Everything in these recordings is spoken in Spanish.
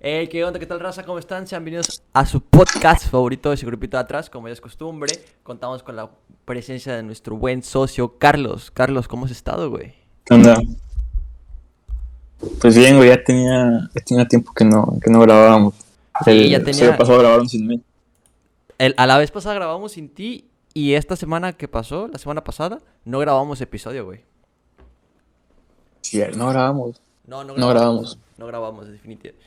Hey, ¿qué onda? ¿Qué tal, raza? ¿Cómo están? Sean bienvenidos a su podcast favorito de ese grupito de atrás. Como ya es costumbre, contamos con la presencia de nuestro buen socio, Carlos. Carlos, ¿cómo has estado, güey? ¿Qué onda? Pues bien, güey, ya tenía, ya tenía tiempo que no, que no grabábamos. Sí, El ya episodio tenía- pasado grabaron sin mí. El- a la vez pasada grabamos sin ti y esta semana que pasó, la semana pasada, no grabamos episodio, güey. Sí, no grabamos. No, no No grabamos. No grabamos, definitivamente.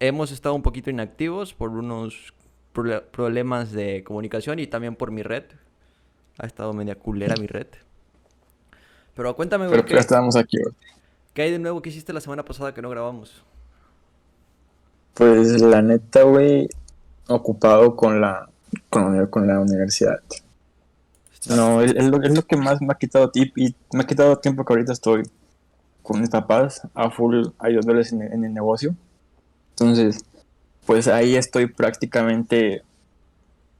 Hemos estado un poquito inactivos por unos problemas de comunicación y también por mi red. Ha estado media culera mi red. Pero cuéntame, güey, Pero ¿qué, ya estábamos aquí, güey. qué hay de nuevo que hiciste la semana pasada que no grabamos? Pues la neta, güey, ocupado con la, con con la universidad. No, es, es lo, es lo que más me ha quitado tiempo y me ha quitado tiempo que ahorita estoy con mis papás a full ayudándoles en el negocio. Entonces, pues ahí estoy prácticamente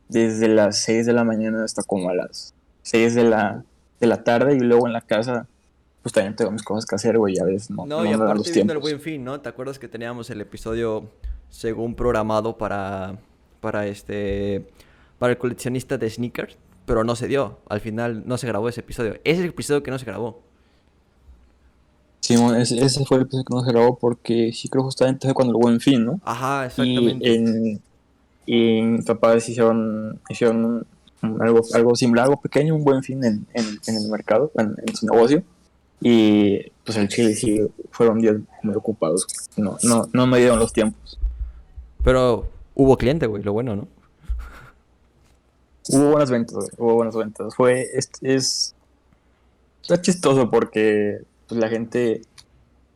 desde las 6 de la mañana hasta como a las 6 de la, de la tarde y luego en la casa pues también tengo mis cosas que hacer, güey, a veces no, No, no y aparte los viendo el buen fin, ¿no? ¿Te acuerdas que teníamos el episodio según programado para, para este, para el coleccionista de sneakers? Pero no se dio. Al final no se grabó ese episodio. Ese es el episodio que no se grabó. Sí, ese, ese fue el episodio que no se grabó porque sí creo justamente fue cuando el buen fin, ¿no? Ajá, Y, exactamente. en, y papás hicieron, hicieron algo, algo similar, algo pequeño, un buen fin en, en, en el mercado, en, en su negocio. Y pues el Chile sí fueron días muy ocupados. No, no, no me dieron los tiempos. Pero hubo cliente, güey, lo bueno, ¿no? Hubo buenas ventas, güey, hubo buenas ventas. Fue, es, es está chistoso porque pues, la gente,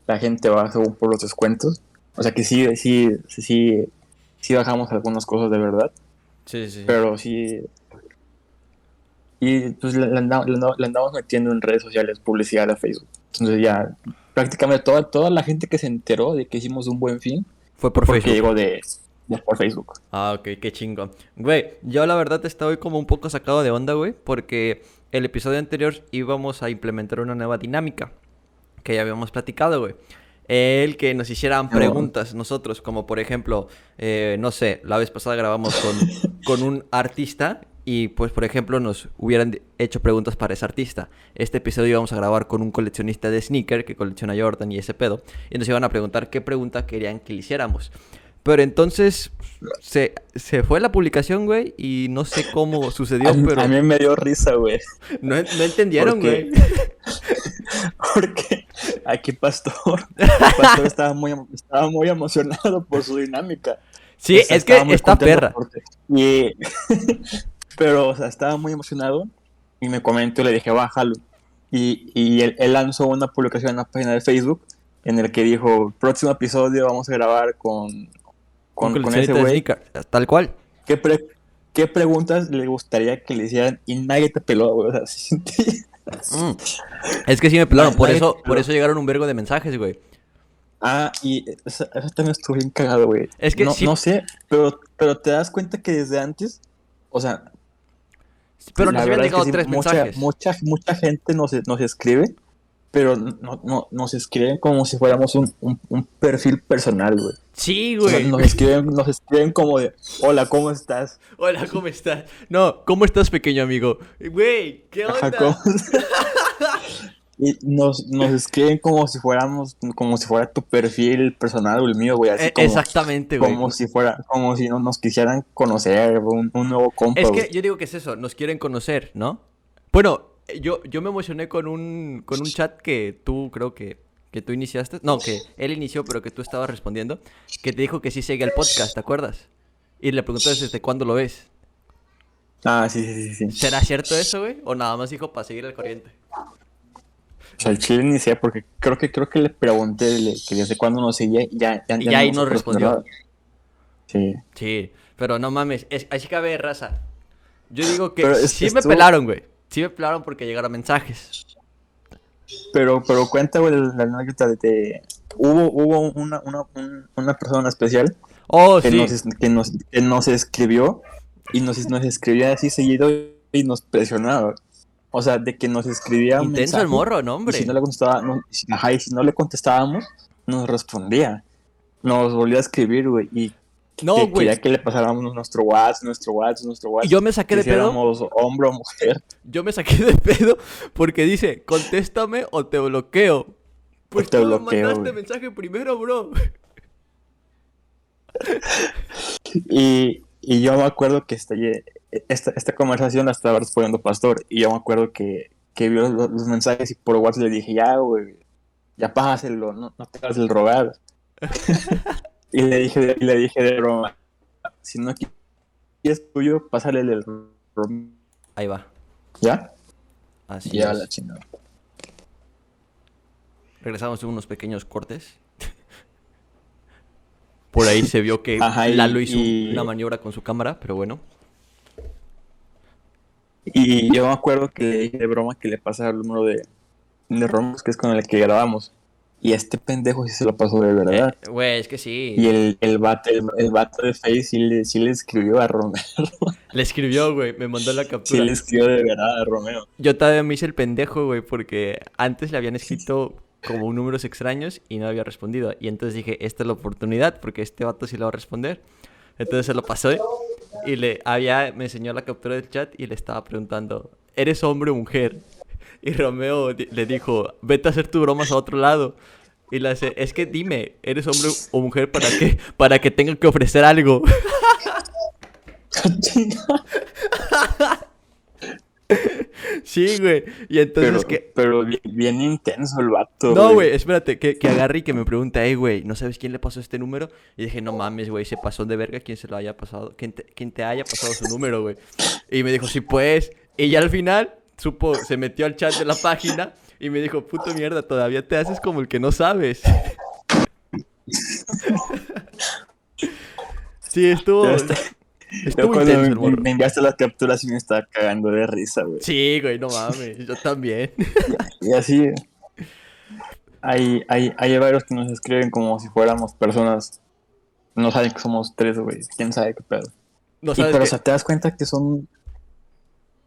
la gente va según por los descuentos. O sea que sí, sí, sí, sí, bajamos algunas cosas de verdad. Sí, sí. pero sí. Y pues le, andamos, metiendo en redes sociales publicidad a Facebook. Entonces ya prácticamente toda, toda la gente que se enteró de que hicimos un buen fin Fue por porque Facebook. llegó de, de por Facebook. Ah, ok, qué chingón. Güey, yo la verdad estoy como un poco sacado de onda, güey, porque el episodio anterior íbamos a implementar una nueva dinámica que ya habíamos platicado, güey. El que nos hicieran No. preguntas nosotros, como por ejemplo, eh, no sé, la vez pasada grabamos con, con un artista y pues por ejemplo nos hubieran hecho preguntas para ese artista. Este episodio íbamos a grabar con un coleccionista de sneaker que colecciona Jordan y ese pedo. Y nos iban a preguntar qué pregunta querían que le hiciéramos. Pero entonces se, se fue la publicación, güey, y no sé cómo sucedió, A, pero a mí me dio risa, güey. no, no entendieron, güey. Porque aquí Pastor, Pastor estaba muy, estaba muy emocionado por su dinámica. Sí, O sea, es que está perra. porque- Y, pero, o sea, estaba muy emocionado y me comentó y le dije, bájalo. Y, y él, él lanzó una publicación en la página de Facebook en el que dijo, próximo episodio vamos a grabar con, con, con ese güey. Tal cual. ¿Qué, pre- ¿Qué preguntas le gustaría que le hicieran? Y nadie te peló, güey. O sea, Mm. Es que sí me pelaron, por eso, por eso llegaron un vergo de mensajes, güey. Ah, y eso, eso también estuvo bien cagado, güey. Es que no, sí- no sé, pero, pero te das cuenta que desde antes, o sea, Pero nos habían verdad es que llegado sí, tres mucha, mensajes. Mucha, mucha gente nos, nos escribe, pero no, no, nos escriben como si fuéramos un, un, un perfil personal, güey. Sí, O sea, güey. nos, escriben, nos escriben como de, hola, ¿cómo estás? Hola, ¿cómo estás? No, ¿cómo estás, pequeño amigo? Güey, ¿qué onda? Y nos, nos escriben como si fuéramos, como si fuera tu perfil personal o el mío, güey, así como, Exactamente, güey. como si fuera, como si no nos quisieran conocer, un, un nuevo compa, Es que yo digo que es eso, nos quieren conocer, ¿no? Bueno, yo, yo me emocioné con un, con un chat que tú creo que, que tú iniciaste. No, que él inició, pero que tú estabas respondiendo. Que te dijo que sí sigue el podcast, ¿te acuerdas? Y le preguntaste desde cuándo lo ves. Ah, sí, sí, sí, sí. ¿Será cierto eso, güey? ¿O nada más dijo para seguir al corriente? O sea, el chile ni sé, porque creo que creo que le pregunté le- que desde cuándo nos seguía y ya, ya, Y ya ahí no nos respondió. Sí. Sí, pero no mames, es, así que a ver, raza. Yo digo que Pero sí me pelaron, güey. Sí me pelaron porque llegaron mensajes. Pero, pero cuenta, güey, la anécdota de, de- hubo, hubo una, una, un- una persona especial Oh, que, sí. nos, que, nos, que nos escribió y nos, nos escribía así seguido y nos presionaba. O sea, de que nos escribía un Intenso el morro, no, y hombre. si no le contestaba, no, si- ajá, y si no le contestábamos, nos respondía. nos volvió a escribir, güey, y No, que güey. quería que le pasáramos nuestro WhatsApp, nuestro WhatsApp, nuestro WhatsApp. Y yo me saqué que de pedo. hombre o mujer. Yo me saqué de pedo porque dice, contéstame o te bloqueo. Pues te tú bloqueo, mandaste güey. mensaje primero, bro. Y, y yo me acuerdo que esta, esta, esta conversación la estaba respondiendo Pastor. Y yo me acuerdo que, que vio los, los mensajes y por WhatsApp le dije, ya, güey, ya pásaselo, no, no te hagas el rogar. y le dije, y le dije de broma, si no quieres tuyo, pásale el rom- Ahí va. ¿Ya? Así ya es. la chingada. Regresamos en unos pequeños cortes. Por ahí se vio que Ajá, y- Lalo hizo y- una maniobra con su cámara, pero bueno. Y yo me acuerdo que le dije de broma que le pasara el número de, de que es con el que grabamos. Y este pendejo sí se lo pasó de verdad. Eh, Güey, es que sí. Y el, el, vato, el, el vato de Face sí le, sí le escribió a Romeo. Le escribió, güey, me mandó la Sí captura. le escribió de verdad a Romeo. Yo todavía me hice el pendejo, güey, porque antes le habían escrito como números extraños y no había respondido. Y entonces dije, esta es la oportunidad, porque este vato sí lo va a responder. Entonces se lo pasó y le había, me enseñó la captura del chat y le estaba preguntando, ¿eres hombre o mujer? Y Romeo le dijo, vete a hacer tu bromas a otro lado. Y le hace, es que dime, ¿eres hombre o mujer para que, para que tenga que ofrecer algo? sí, güey. Y entonces pero, que... pero bien, bien intenso el vato. No, güey, espérate, que, que agarre y que me pregunte, hey, güey, ¿no sabes quién le pasó este número? Y dije, no mames, güey, se pasó de verga quien se lo haya pasado, quien te, quien te haya pasado su número, güey. Y me dijo, sí, pues. Y ya al final, supo, se metió al chat de la página y me dijo, puto mierda, todavía te haces como el que no sabes. sí, estuvo, estuvo cuando intenso me, el morro. me enviaste las capturas y me estaba cagando de risa, güey. Sí, güey, no mames, yo también. Y así. Hay, hay, hay varios que nos escriben como si fuéramos personas. No saben que somos tres, güey. Quién sabe qué pedo. No Y, pero, qué- o sea, te das cuenta que son.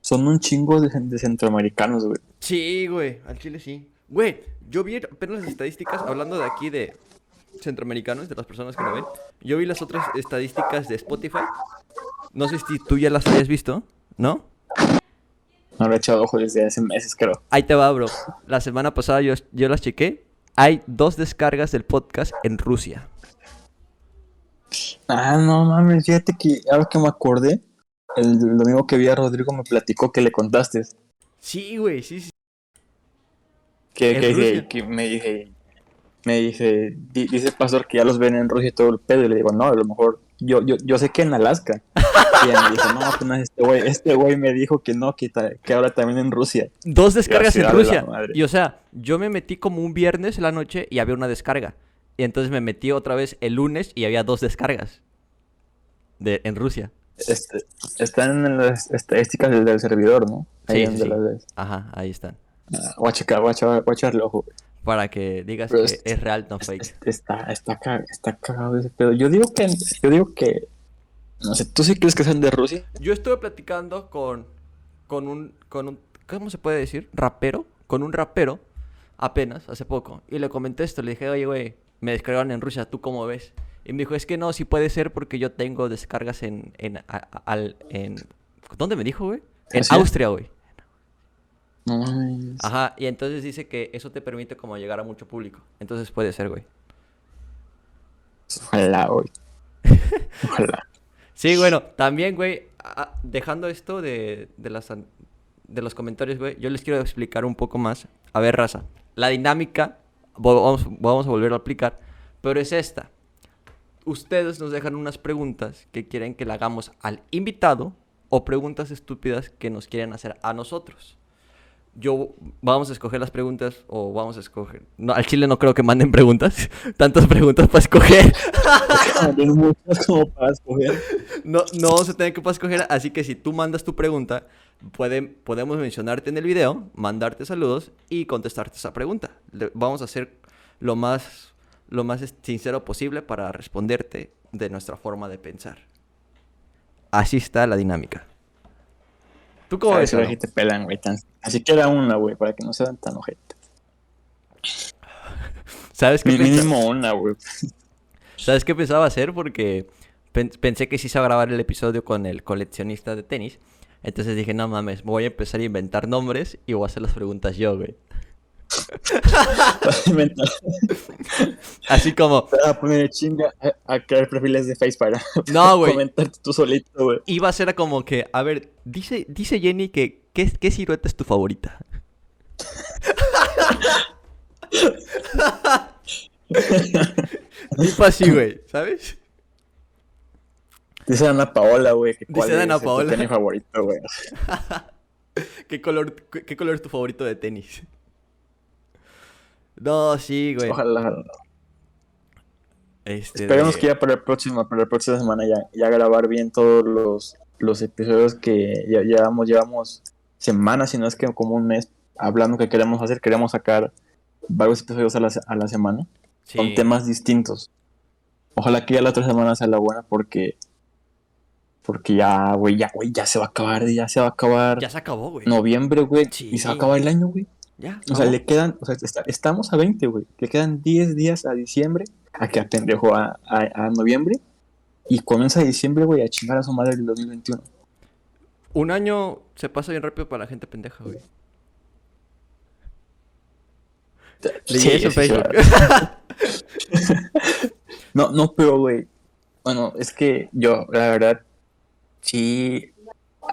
Son un chingo de, de centroamericanos, güey. Sí, güey, al chile sí. Güey, yo vi apenas las estadísticas, hablando de aquí de centroamericanos, de las personas que lo ven. Yo vi las otras estadísticas de Spotify. No sé si tú ya las hayas visto, ¿no? No lo he echado ojo desde hace meses, creo. Ahí te va, bro. La semana pasada yo, yo las chequé. Hay dos descargas del podcast en Rusia. Ah, no mames, fíjate que ahora que me acordé, el domingo que vi a Rodrigo me platicó que le contaste. Sí, güey, sí, sí. Que, ¿En que, Rusia? que- me dije, me dice, di- dice el pastor que ya los ven en Rusia y todo el pedo. Y le digo, no, a lo mejor, yo, yo, yo sé que en Alaska. Y me dijo, no, apenas este güey, este güey me dijo que no, que, que ahora también en Rusia. Dos descargas en Rusia. Y o sea, yo me metí como un viernes en la noche y había una descarga. Y entonces me metí otra vez el lunes y había dos descargas. De, en Rusia. Este, están en las estadísticas del, del servidor, ¿no? Sí, sí, sí. las. Ajá, ahí están. Ah, Voy a checar, voy a, echarle ojo. Para que digas Pero que es- es real, no fake. Está, está, está cagado ese pedo. Yo digo que, yo digo que, no sé, ¿tú sí crees que sean de Rusia? Yo estuve platicando con, con un, con un, ¿cómo se puede decir? Rapero, con un rapero, apenas, hace poco. Y le comenté esto, le dije, oye, güey, me descargaron en Rusia, ¿tú cómo ves? Y me dijo, es que no, sí puede ser porque yo tengo descargas en, en, al, en, ¿dónde me dijo, güey? En. Austria, güey. Ajá, y entonces dice que eso te permite como llegar a mucho público. Entonces puede ser, güey. Ojalá, güey. Ojalá. Sí, bueno, también, güey, dejando esto de, de, las, de los comentarios, güey, yo les quiero explicar un poco más. A ver, raza, la dinámica, vamos, vamos a volver a aplicar, pero es esta. Ustedes nos dejan unas preguntas que quieren que le hagamos al invitado o preguntas estúpidas que nos quieren hacer a nosotros. Yo vamos a escoger las preguntas o vamos a escoger. No, al chile no creo que manden preguntas, tantas preguntas para escoger. Hay muchas como para escoger. No, no se tiene que para escoger, así que si tú mandas tu pregunta, podemos mencionarte en el video, mandarte saludos y contestarte esa pregunta. Le- vamos a hacer lo más, lo más sincero posible para responderte de nuestra forma de pensar. Así está la dinámica. ¿Tú cómo ves? aquí te pelan, güey. tan- Así que era una, güey, para que no sean tan ojetes. ¿Sabes qué? Mínimo una, güey. ¿Sabes qué pensaba hacer? Porque pen- pensé que sí se iba a grabar el episodio con el coleccionista de tenis. Entonces dije, no mames, voy a empezar a inventar nombres y voy a hacer las preguntas yo, güey. Así como, Te vas a poner chinga a, a crear perfiles de Face para no, güey. comentarte tú solito, güey. Iba a ser como que, a ver, dice, dice Jenny que, ¿qué, qué silueta es tu favorita? tipo así, güey, ¿sabes? Dice Ana Paola, güey. que cuál Dice Ana es tu Paola. tenis favorito, güey. ¿Qué color, qué, qué color es tu favorito de tenis? No, sí, güey. Ojalá. Este, Esperemos de- que ya para el próximo, para la próxima semana ya, ya grabar bien todos los, los episodios que ya llevamos, llevamos semanas, si no es que como un mes hablando que queremos hacer, queremos sacar varios episodios a la, a la semana sí. con temas distintos. Ojalá que ya la otra semana sea la buena porque porque ya, güey, ya, güey, ya se va a acabar, ya se va a acabar Ya se acabó, güey. noviembre, güey, Sí. y se va a acabar el año, güey. Ya. O sea, le quedan, o sea, está- estamos a 20, güey. Le quedan 10 días a diciembre, a que a pendejo a, a, a noviembre. Y comienza diciembre, güey, a chingar a su madre el 2021. Un año se pasa bien rápido para la gente pendeja, güey. Leí Sí, eso en sí, Facebook. sí. No, no, pero, güey. Bueno, es que yo, la verdad, sí.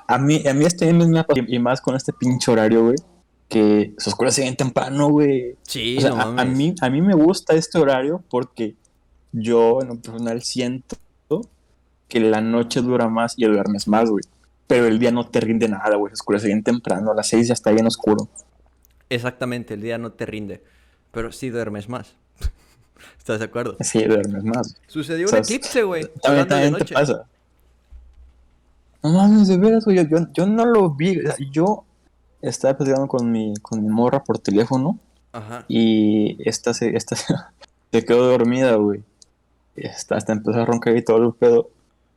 A mí, a mí este mes me ha pasado, y más con este pinche horario, güey, que se oscurece bien temprano, güey. Sí, O sea, no a, mí, a mí me gusta este horario porque yo en lo personal siento que la noche dura más y duermes más, güey. Pero el día no te rinde nada, güey. Se oscurece bien temprano. A las 6 ya está bien oscuro. Exactamente, el día no te rinde. Pero sí duermes más. ¿Estás de acuerdo? Sí, duermes más. Sucedió O un eclipse, güey. También, te pasa. No mames, de veras, güey. Yo, yo, yo no lo vi. Yo estaba platicando con mi, con mi morra por teléfono. Ajá. Y esta se, esta se, se quedó dormida, güey. Y Hasta, hasta empezó a roncar y todo el pedo.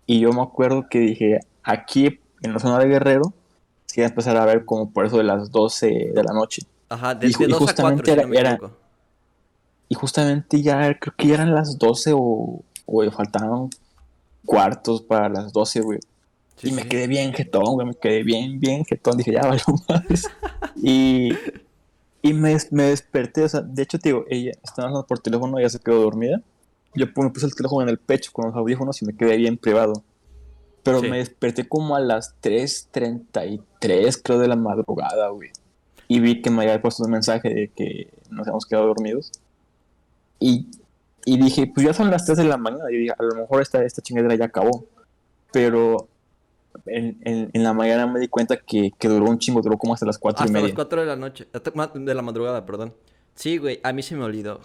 Y yo me acuerdo que dije, aquí en la zona de Guerrero, se iba a empezar a ver como por eso de las 12 de la noche. Ajá, de, Y ju- de y 2 a 4, justamente si era- no era-. Y justamente ya creo que ya eran las 12 o, o faltaban cuartos para las 12, güey. Sí, y me sí. quedé bien jetón, güey, me quedé bien, bien jetón. Dije, ya valió más. y y me, me desperté, o sea, de hecho, te digo, ella estaba hablando por teléfono, ella se quedó dormida. Yo me puse el teléfono en el pecho con los audífonos y me quedé bien privado. Pero Sí. me desperté como a las 3.33, creo, de la madrugada, güey. Y vi que me había puesto un mensaje de que nos habíamos quedado dormidos. Y, y dije, pues ya son las 3 de la mañana. Y dije, a lo mejor esta, esta chingadera ya acabó. Pero en, en, en la mañana me di cuenta que, que duró un chingo, duró como hasta las 4 y Hasta media. las 4 de la noche. hasta- De la madrugada, perdón. Sí, güey, a mí se me olvidó.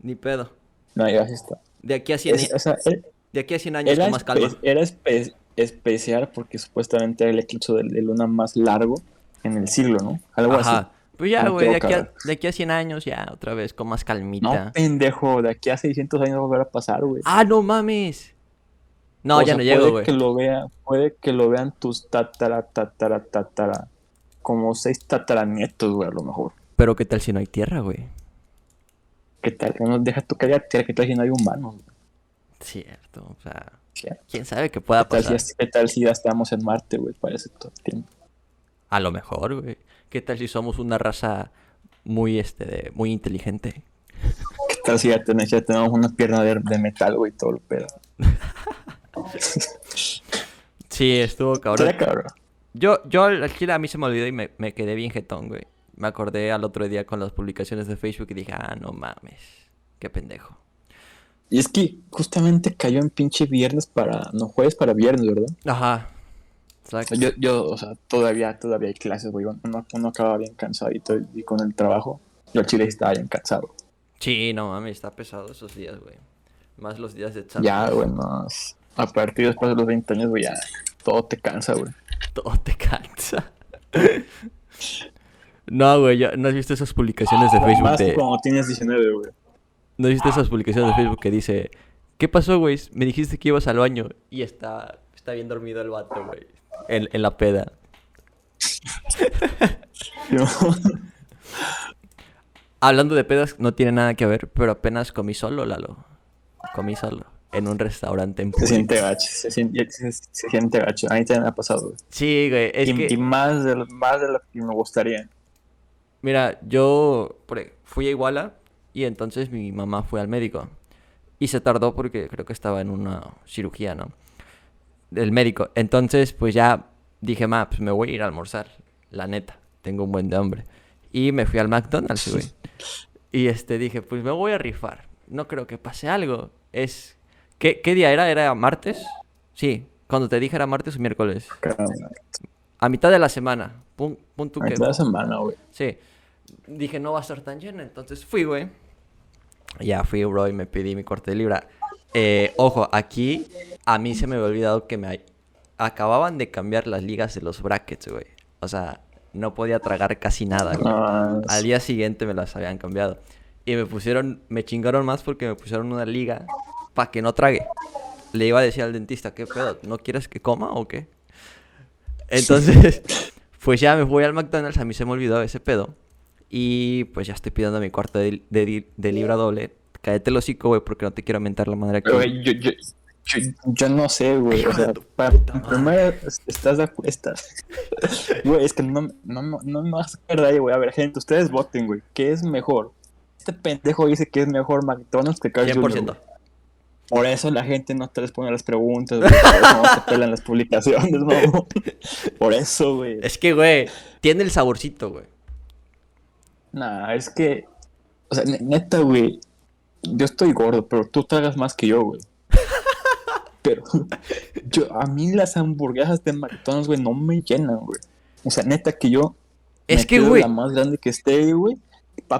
Ni pedo. No, ya está. De aquí a 100, Es- o sea, e- de aquí a 100 años con más calma. era espe- especial porque supuestamente era el eclipse de, de luna más largo en el siglo, ¿no? Algo así. Ajá. Pues ya, No güey, de, aquí a- de aquí a 100 años ya, otra vez, con más calmita. No, pendejo, de aquí a 600 años va a volver a pasar, güey. ¡Ah, no mames! No, O ya sea, no llego, puede güey. que lo vea, puede que lo vean tus tatara, tatara, tatara, como seis tataranietos, güey, a lo mejor. Pero ¿qué tal si no hay tierra, güey? ¿Qué tal? Que no deja tu tierra, ¿qué tal si no hay humanos? güey? Cierto, o sea, ¿Qué quién sabe qué pueda si, pasar. qué tal si ya estamos en Marte, güey, para ese todo el tiempo? A lo mejor, güey. ¿Qué tal si somos una raza muy, este, de- muy inteligente? ¿Qué tal si ya, ten- ya tenemos una pierna de, de metal, güey, todo el pedo? Sí, estuvo cabrón. Yo, yo al chile a mí se me olvidó y me, me quedé bien jetón, güey. Me acordé al otro día con las publicaciones de Facebook y dije, ah, no mames, qué pendejo. Y es que justamente cayó en pinche viernes para, no jueves para viernes, ¿verdad? Ajá. Exacto. yo, yo, o sea, todavía, todavía hay clases, güey. Uno, uno acaba bien cansadito y, y con el trabajo. Yo al chile estaba bien cansado. Sí, no mames, está pesado esos días, güey. Más los días de examen. Ya, güey, más. A partir después de los 20 años, güey, ya todo te cansa, güey. Todo te cansa. no, güey, ya- ¿no has visto esas publicaciones de Facebook Más de... cuando tienes 19, güey. ¿No has visto esas publicaciones de Facebook que dice... ¿Qué pasó, güey? Me dijiste que ibas al baño y está, está bien dormido el vato, güey. En, en la peda. Hablando de pedas, no tiene nada que ver, pero apenas comí solo, Lalo. comí solo. En un restaurante en Se público. siente gacho, se siente, se, se siente gacho. A mí también me ha pasado, güey. Sí, güey. Es y, que, y más, de, lo- más de lo que me gustaría. mira, yo fui a Iguala y entonces mi mamá fue al médico. Y se tardó porque creo que estaba en una cirugía, ¿no? Del médico. Entonces, pues ya dije, ma, pues me voy a ir a almorzar. La neta, tengo un buen de hambre. Y me fui al McDonald's, güey. Y este dije, pues me voy a rifar. No creo que pase algo. Es. ¿Qué, qué día era? ¿Era martes? Sí, cuando te dije era martes o miércoles. A mitad de la semana. Pun, pun tú A que- mitad de semana, güey. Sí. Dije, no va a estar tan llena. Entonces fui, güey. Ya fui, bro, y me pedí mi corte de libra. Eh, ojo, aquí a mí se me había olvidado que me acababan de cambiar las ligas de los brackets, güey. O sea, no podía tragar casi nada, güey. Al día siguiente me las habían cambiado. Y me pusieron, me chingaron más porque me pusieron una liga para que no trague. Le iba a decir al dentista, ¿qué pedo? ¿No quieres que coma o qué? Entonces, pues ya me fui al McDonald's, a mí se me olvidó ese pedo. Y pues ya estoy pidiendo mi cuarto de, de, de libra doble. Cállate el hocico, güey, porque no te quiero mentar la madre. Pero, güey, yo, yo, yo, yo no sé, güey. O sea, para, primero, estás de estás. Güey, es que no, no, no, no me vas a güey. A ver, gente, ustedes voten, güey. ¿Qué es mejor? Este pendejo dice que es mejor McDonald's que Carl Jr., 100%. güey. Por eso la gente no te responde las preguntas, güey. Por eso no te pelan las publicaciones, no. Por eso, güey. Es que, güey, tiene el saborcito, güey. Nah, es que. O sea, ne- neta, güey. Yo estoy gordo, pero tú tragas más que yo, güey. Pero yo, a mí las hamburguesas de McDonald's, güey, no me llenan, güey. O sea, neta que yo. Es me que, güey. La más grande que esté, güey.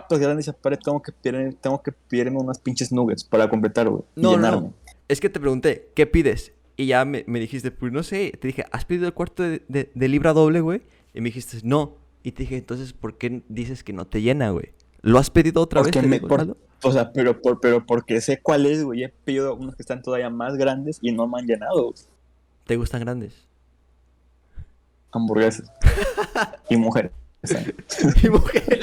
Papas grandes y aparte tengo que pedir, tengo que pedirme unas pinches nuggets para completar, güey. y No. Es que te pregunté, ¿qué pides? Y ya me, me dijiste, pues no sé. Te dije, ¿has pedido el cuarto de, de- de libra doble, güey? Y me dijiste, no. Y te dije, entonces, ¿por qué dices que no te llena, güey? ¿Lo has pedido otra Porque vez? me- por-? O sea, pero, por, pero porque sé cuál es, güey. He pedido unos que están todavía más grandes y no me han llenado. güey. ¿Te gustan grandes? Hamburguesas. y mujeres. O sea, Mi mujer.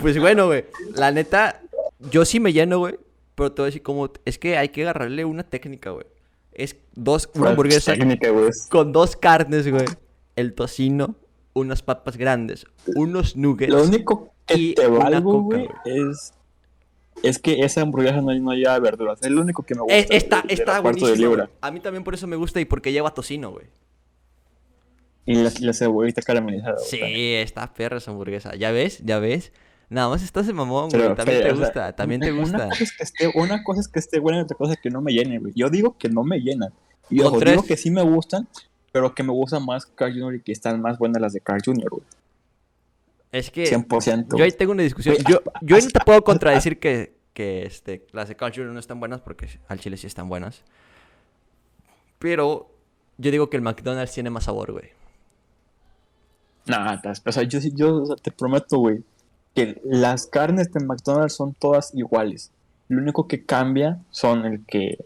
Pues bueno, güey. La neta, yo sí me lleno, güey. Pero te voy a decir cómo. Es que hay que agarrarle una técnica, güey. Es dos, una ¿cuál hamburguesa técnica, con dos carnes, güey. El tocino, unas papas grandes, unos nuggets. Lo único que y te valgo, güey, es, es que esa hamburguesa no, no lleva verduras. Es lo único que me gusta. Eh, está de está de buenísimo. A mí también por eso me gusta y porque lleva tocino, güey. Y la, la cebollita caramelizada. Sí, también. está perra esa hamburguesa. ¿Ya ves? ¿Ya ves? Nada más estás de mamón, güey. Pero, También pero, te o sea, gusta, también te gusta. Una cosa, es que esté, una cosa es que esté buena y otra cosa es que no me llene, güey. Yo digo que no me llena. Y ojo, tres. digo que sí me gustan, pero que me gustan más Carl Jr. y que están más buenas las de Carl Jr., güey. Es que 100%. yo ahí tengo una discusión. Yo, yo no te puedo contradecir que, que este, las de Carl Jr. no están buenas porque al chile sí están buenas. Pero yo digo que el McDonald's tiene más sabor, güey. Nada, o sea, yo, yo o sea, te prometo, güey, que las carnes de McDonald's son todas iguales. Lo único que cambia son el que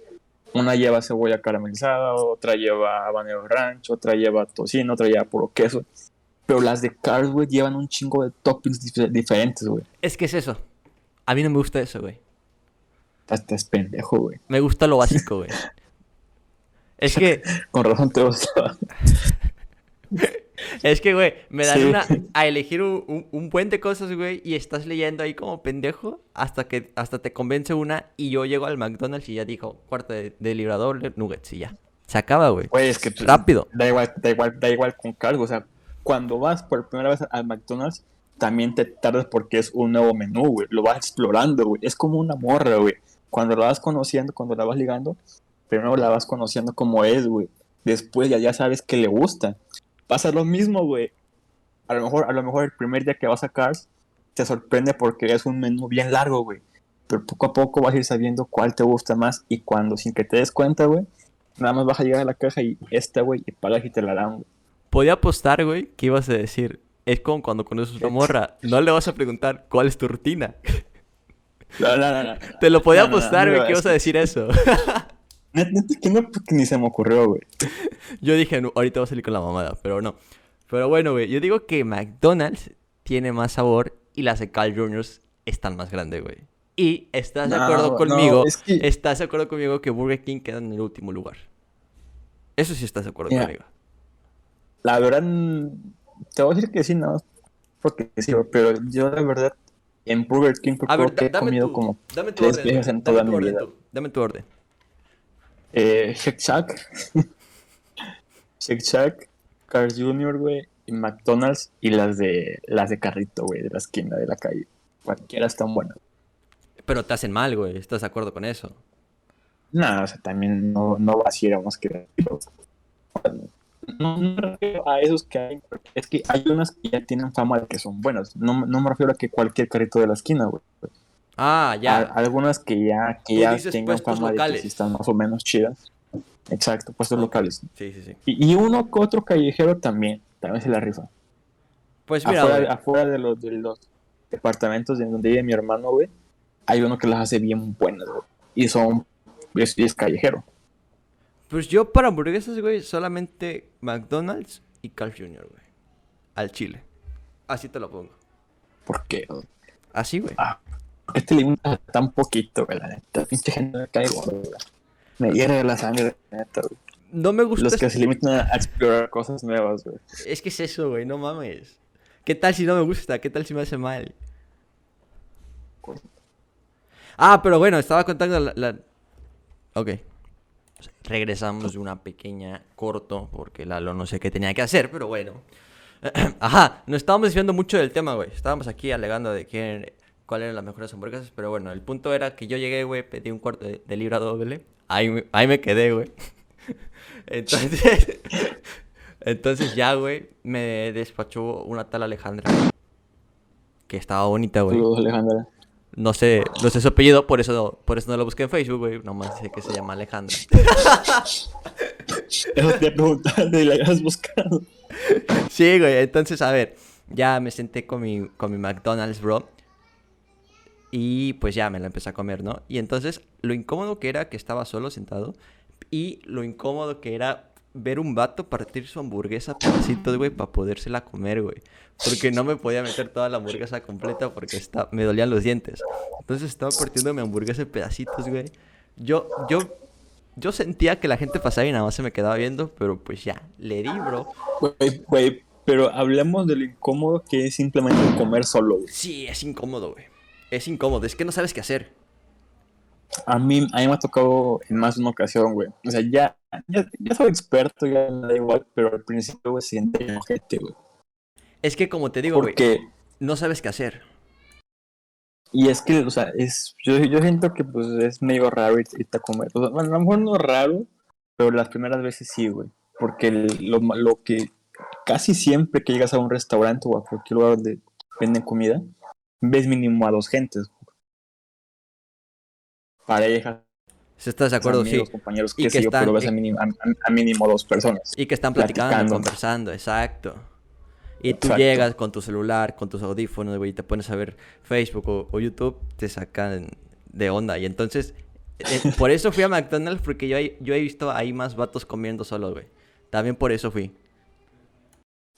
una lleva cebolla caramelizada, otra lleva habanero ranch, otra lleva tocino, otra lleva puro queso. Pero las de Carl's, güey, llevan un chingo de toppings dif- diferentes, güey. Es que es eso. A mí no me gusta eso, güey. Estás, estás pendejo, güey. Me gusta lo básico, güey. Es que, Con razón te gusta. es que, güey, me dan Sí. una, a elegir un, un- un buen de cosas, güey, y estás leyendo ahí como pendejo hasta que hasta te convence una y yo llego al McDonald's y ya dijo, cuarto de, de libra doble, nuggets y ya. Se acaba, güey. Güey, es que pues, Rápido. Da igual, da igual, da igual con Carl's. O sea, cuando vas por primera vez al McDonald's, también te tardas porque es un nuevo menú, güey. Lo vas explorando, güey. Es como una morra, güey. Cuando la vas conociendo, cuando la vas ligando, primero la vas conociendo como es, güey. Después ya, ya sabes que le gusta. Pasa lo mismo, güey. A lo mejor, a lo mejor el primer día que vas a Cars te sorprende porque es un menú bien largo, güey. Pero poco a poco vas a ir sabiendo cuál te gusta más y cuando sin que te des cuenta, güey, nada más vas a llegar a la caja y esta, güey, y pagas y te la dan, güey. Podía apostar, güey, que ibas a decir, es como cuando conoces una morra, no le vas a preguntar cuál es tu rutina. No, no, no, no. Te lo podía No, no, no, apostar, no, güey, que ibas a decir eso. Net- Neta que no, porque ni se me ocurrió, güey. Yo dije, "No, ahorita voy a salir con la mamada, pero no. Pero bueno, güey, yo digo que McDonald's tiene más sabor y las de Carl Jr. están más grandes, güey. Y estás de No, acuerdo no, conmigo. es que- Estás de acuerdo conmigo que Burger King queda en el último lugar. Eso sí estás de acuerdo Mira, conmigo. La verdad, te voy a decir que sí, no. Porque sí, pero yo la verdad, en Burger King creo A ver, que da- he dame comido tu, como dame tu tres orden. veces en toda mi orden vida. tú. Dame tu orden. Eh, Shack. Shack, Carl's Jr., güey, y McDonald's y las de las de carrito, güey, de la esquina de la calle. Cualquiera están buenas. Pero te hacen mal, güey. ¿Estás de acuerdo con eso? Nada, o sea, también no, no vaciáramos que. No, no me refiero a esos que hay, es que hay unas que ya tienen fama de que son buenas. No, no me refiero a que cualquier carrito de la esquina, güey. Ah, ya. A- algunas que ya, que ya dices tengan fama de que locales. sí están más o menos chidas. Exacto, puestos Ok. locales. Sí, sí, sí. Y, y uno que otro callejero también, también se la rifa. Pues mira, afuera, de, los, de los departamentos de donde vive mi hermano, güey, hay uno que las hace bien buenas, güey. Y son, es, es callejero. Pues yo para hamburguesas, güey, solamente McDonald's y Carl Jr., güey. Al chile. Así te lo pongo. Porque Así, güey. ah, este limita tan poquito, la neta. Pinche gente me cae güey. Me hiere la sangre, la neta, güey. No me gusta. Los que este- se limitan a explorar cosas nuevas, güey. Es que es eso, güey, no mames. ¿Qué tal si no me gusta? ¿Qué tal si me hace mal? Ah, pero bueno, estaba contando la... la- Ok. Regresamos de una pequeña corto, porque Lalo no sé qué tenía que hacer, pero bueno. Ajá, nos estábamos desviando mucho del tema, güey. Estábamos aquí alegando de quién, cuáles eran las mejores hamburguesas, pero bueno, el punto era que yo llegué, güey, pedí un cuarto de, de libra doble. Ahí, me- ahí me quedé, güey. Entonces, entonces ya, güey, me despachó una tal Alejandra. Que estaba bonita, güey. Alejandra. No sé, no sé su apellido, por eso, por eso no lo busqué en Facebook, güey. Nomás sé que se llama Alejandra. Eso te preguntar de la has buscado. Sí, güey. Entonces, a ver, ya me senté con mi, con mi McDonald's, bro. Y pues ya me la empecé a comer, ¿no? Y entonces, lo incómodo que era que estaba solo sentado. Y lo incómodo que era ver un vato partir su hamburguesa pedacitos, güey, para podérsela comer, güey. Porque no me podía meter toda la hamburguesa completa porque está, me dolían los dientes. Entonces estaba partiendo mi hamburguesa en pedacitos, güey. Yo, yo, yo sentía que la gente pasaba y nada más se me quedaba viendo, pero pues ya, le di, bro. Güey, güey, pero hablemos de lo incómodo que es simplemente comer solo, güey. Sí, es incómodo, güey. Es incómodo, es que no sabes qué hacer. A mí, a mí me ha tocado en más de una ocasión, güey. O sea, ya, ya, ya soy experto, ya me da igual, pero al principio, güey, siente ojete, güey. Es que como te digo, güey, Porque, no sabes qué hacer. y es que, o sea, es, yo, yo siento que pues es medio raro irte a comer. O sea, bueno, a lo mejor no es raro, pero las primeras veces sí, güey. Porque el- lo, lo que casi siempre que llegas a un restaurante o a cualquier lugar donde venden comida, ves mínimo a dos gentes. Parejas, Si estás de acuerdo, amigos, sí. compañeros, Y qué que sé yo, están- pero ves y- a mínimo, a, mínimo dos personas. Y que están platicando, Platicando. conversando, exacto. Y tú llegas con tu celular, con tus audífonos, güey, y te pones a ver Facebook o, o YouTube, te sacan de onda. Y entonces, eh, por eso fui a McDonald's, porque yo, he- yo he visto ahí más vatos comiendo solos, güey. También por eso fui.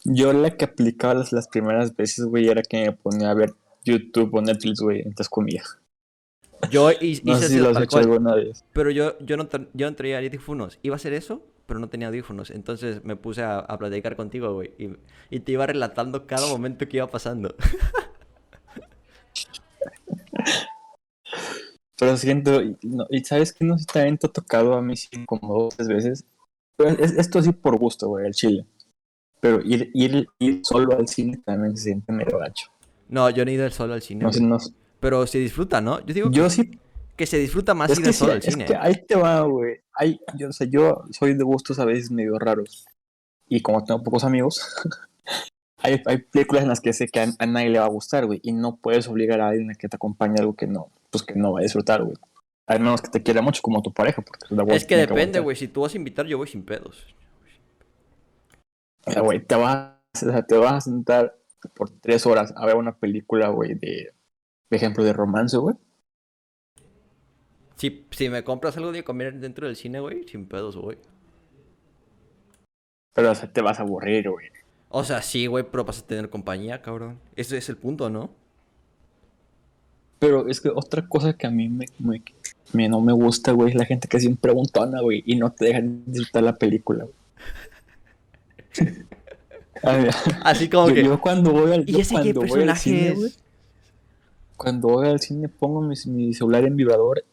Yo la que aplicaba las, las primeras veces, güey, era que me ponía a ver YouTube o Netflix, güey, entonces comía. Yo hi- No hice sé si lo has hecho alguna vez. Pero yo, yo, no, yo no traía audífonos. Iba a hacer eso, pero no tenía audífonos. Entonces me puse a, a platicar contigo, güey. Y, y te iba relatando cada momento que iba pasando. Pero siento, y, no- y sabes que no sé también te ha tocado a mí sí, como dos tres veces. Pero es- esto sí por gusto, güey, el chile. Pero ir, ir, ir solo al cine también se siente medio gacho. No, yo no he ido solo al cine. No no. Pero se disfruta, ¿no? Yo digo Yo sí que se disfruta más Es ir que, solo sí, al es cine. que ahí te va, güey. Yo, o sea, yo soy de gustos a veces medio raros. Y como tengo pocos amigos, hay, hay películas en las que sé que a, a nadie le va a gustar, güey. Y no puedes obligar a alguien a que te acompañe a algo que no, pues que no va a disfrutar, güey. Al menos que te quiera mucho como tu pareja, porque la Es que depende, güey. Si tú vas a invitar, yo voy sin pedos. O sea, güey, te vas, o sea, te vas a sentar por tres horas a ver una película, güey, de, por ejemplo, de romance, güey. Si, si me compras algo de comer dentro del cine, güey, sin pedos, güey. Pero, o sea, te vas a aburrir, güey. O sea, sí, güey, pero vas a tener compañía, cabrón. Ese es el punto, ¿no? Pero es que otra cosa que a mí me, me- me- no me gusta, güey, es la gente que siempre preguntona, güey, y no te dejan disfrutar la película, güey. Ver, Así como yo, que. yo cuando voy al, ¿Y yo ese qué cuando voy al personaje cine, es? güey, cuando voy al cine pongo mi, mi celular en vibrador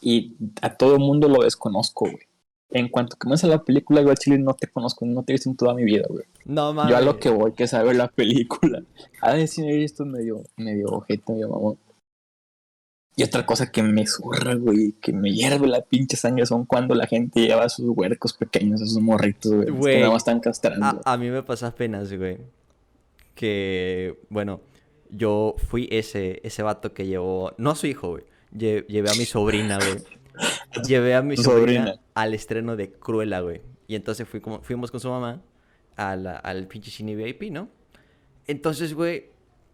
y a todo el mundo lo desconozco, güey. En cuanto comienza la película, yo al chile no te conozco, no te he visto en toda mi vida, güey. No mames. Yo a lo que voy, que es a ver la película. A ver si me he visto medio, medio ojete, medio mamón. Y otra cosa que me zurra, güey, que me hierve la pinche sangre son cuando la gente lleva a sus huercos pequeños, a sus morritos, güey. Güey. Que nada más están castrando. A, a mí me pasa apenas, güey. Que, bueno, yo fui ese, ese vato que llevó, no a su hijo, güey. lle- Llevé a mi sobrina, güey. Llevé a mi sobrina, sobrina. al estreno de Cruella, güey. Y entonces fui como, fuimos con su mamá a la- al pinche cine VIP, ¿no? Entonces, güey,